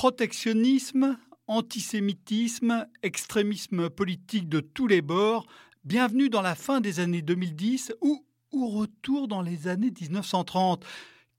Protectionnisme, antisémitisme, extrémisme politique de tous les bords, bienvenue dans la fin des années 2010 ou, ou retour dans les années 1930.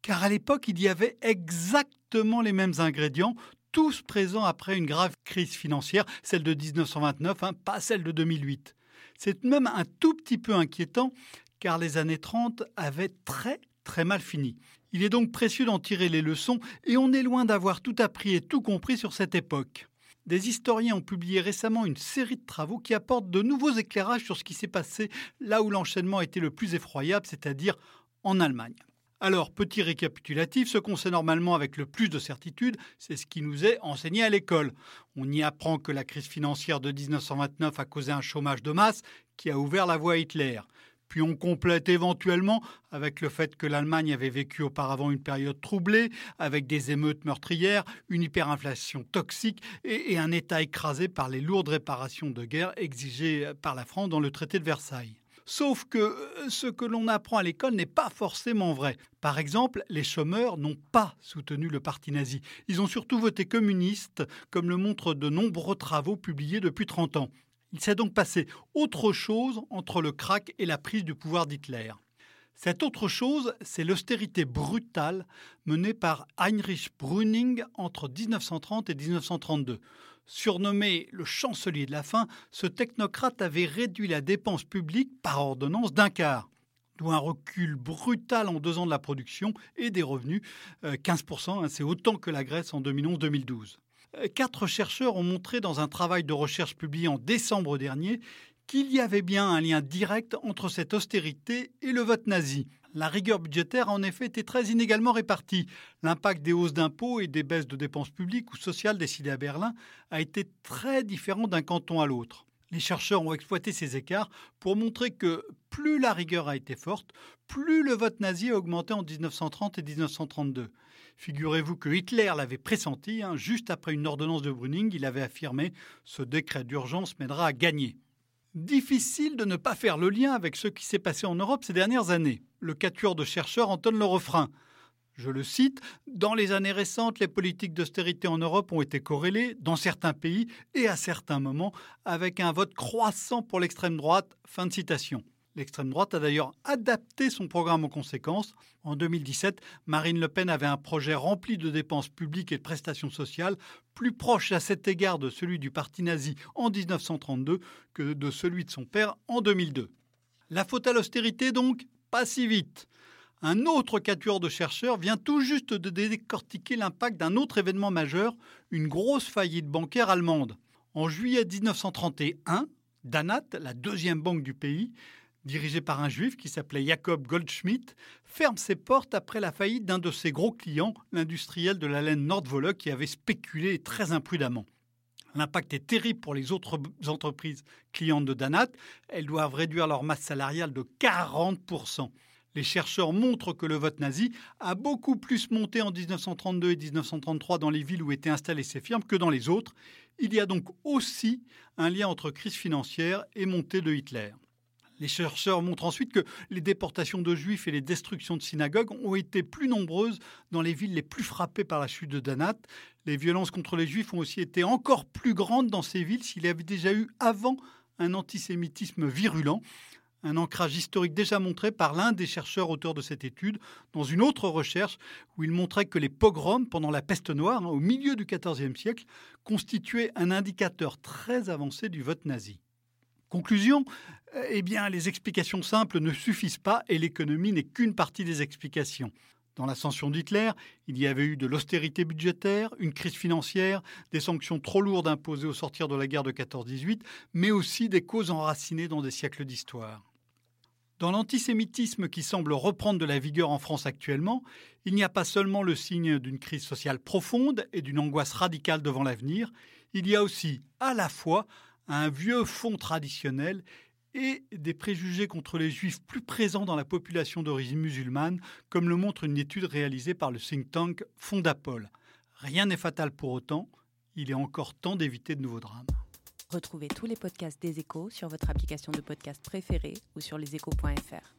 Car à l'époque, il y avait exactement les mêmes ingrédients, tous présents après une grave crise financière, celle de 1929, hein, pas celle de 2008. C'est même un tout petit peu inquiétant, car les années 30 avaient très très mal fini. Il est donc précieux d'en tirer les leçons, et on est loin d'avoir tout appris et tout compris sur cette époque. Des historiens ont publié récemment une série de travaux qui apportent de nouveaux éclairages sur ce qui s'est passé là où l'enchaînement été le plus effroyable, c'est-à-dire en Allemagne. Alors, petit récapitulatif, ce qu'on sait normalement avec le plus de certitude, c'est ce qui nous est enseigné à l'école. On y apprend que la crise financière de 1929 a causé un chômage de masse qui a ouvert la voie à Hitler. Puis on complète éventuellement avec le fait que l'Allemagne avait vécu auparavant une période troublée, avec des émeutes meurtrières, une hyperinflation toxique et, un État écrasé par les lourdes réparations de guerre exigées par la France dans le traité de Versailles. Sauf que euh, ce que l'on apprend à l'école n'est pas forcément vrai. Par exemple, les chômeurs n'ont pas soutenu le parti nazi. Ils ont surtout voté communiste, comme le montrent de nombreux travaux publiés depuis 30 ans. Il s'est donc passé autre chose entre le crack et la prise du pouvoir d'Hitler. Cette autre chose, c'est l'austérité brutale menée par Heinrich Brüning entre 1930 et 1932. Surnommé le chancelier de la faim, ce technocrate avait réduit la dépense publique par ordonnance d'un quart d'où un recul brutal en deux ans de la production et des revenus, 15%, euh, hein, c'est autant que la Grèce en 2011-2012. Euh, quatre chercheurs ont montré dans un travail de recherche publié en décembre dernier qu'il y avait bien un lien direct entre cette austérité et le vote nazi. La rigueur budgétaire a en effet été très inégalement répartie. L'impact des hausses d'impôts et des baisses de dépenses publiques ou sociales décidées à Berlin a été très différent d'un canton à l'autre. Les chercheurs ont exploité ces écarts pour montrer que plus la rigueur a été forte, plus le vote nazi a augmenté en 1930 et 1932. Figurez-vous que Hitler l'avait pressenti, hein, juste après une ordonnance de Brüning, il avait affirmé Ce décret d'urgence mènera à gagner. Difficile de ne pas faire le lien avec ce qui s'est passé en Europe ces dernières années. Le quatuor de chercheurs entonne le refrain. Je le cite, Dans les années récentes, les politiques d'austérité en Europe ont été corrélées, dans certains pays et à certains moments, avec un vote croissant pour l'extrême droite. Fin de citation. L'extrême droite a d'ailleurs adapté son programme aux conséquences. En 2017, Marine Le Pen avait un projet rempli de dépenses publiques et de prestations sociales, plus proche à cet égard de celui du parti nazi en 1932 que de celui de son père en 2002. La faute à l'austérité donc Pas si vite. Un autre quatuor de chercheurs vient tout juste de décortiquer l'impact d'un autre événement majeur, une grosse faillite bancaire allemande. En juillet 1931, Danat, la deuxième banque du pays, dirigé par un juif qui s'appelait Jacob Goldschmidt, ferme ses portes après la faillite d'un de ses gros clients, l'industriel de la laine Nordvolle, qui avait spéculé très imprudemment. L'impact est terrible pour les autres entreprises clientes de Danat. Elles doivent réduire leur masse salariale de 40%. Les chercheurs montrent que le vote nazi a beaucoup plus monté en 1932 et 1933 dans les villes où étaient installées ces firmes que dans les autres. Il y a donc aussi un lien entre crise financière et montée de Hitler. Les chercheurs montrent ensuite que les déportations de juifs et les destructions de synagogues ont été plus nombreuses dans les villes les plus frappées par la chute de Danat. Les violences contre les juifs ont aussi été encore plus grandes dans ces villes s'il y avait déjà eu avant un antisémitisme virulent. Un ancrage historique déjà montré par l'un des chercheurs auteurs de cette étude dans une autre recherche où il montrait que les pogroms pendant la peste noire, hein, au milieu du XIVe siècle, constituaient un indicateur très avancé du vote nazi. Conclusion, euh, eh bien, les explications simples ne suffisent pas et l'économie n'est qu'une partie des explications. Dans l'ascension d'Hitler, il y avait eu de l'austérité budgétaire, une crise financière, des sanctions trop lourdes imposées au sortir de la guerre de 14-18, mais aussi des causes enracinées dans des siècles d'histoire. Dans l'antisémitisme qui semble reprendre de la vigueur en France actuellement, il n'y a pas seulement le signe d'une crise sociale profonde et d'une angoisse radicale devant l'avenir, il y a aussi à la fois un vieux fond traditionnel et des préjugés contre les juifs plus présents dans la population d'origine musulmane, comme le montre une étude réalisée par le think tank Fondapol. Rien n'est fatal pour autant, il est encore temps d'éviter de nouveaux drames. Retrouvez tous les podcasts des échos sur votre application de podcast préférée ou sur leséchos.fr.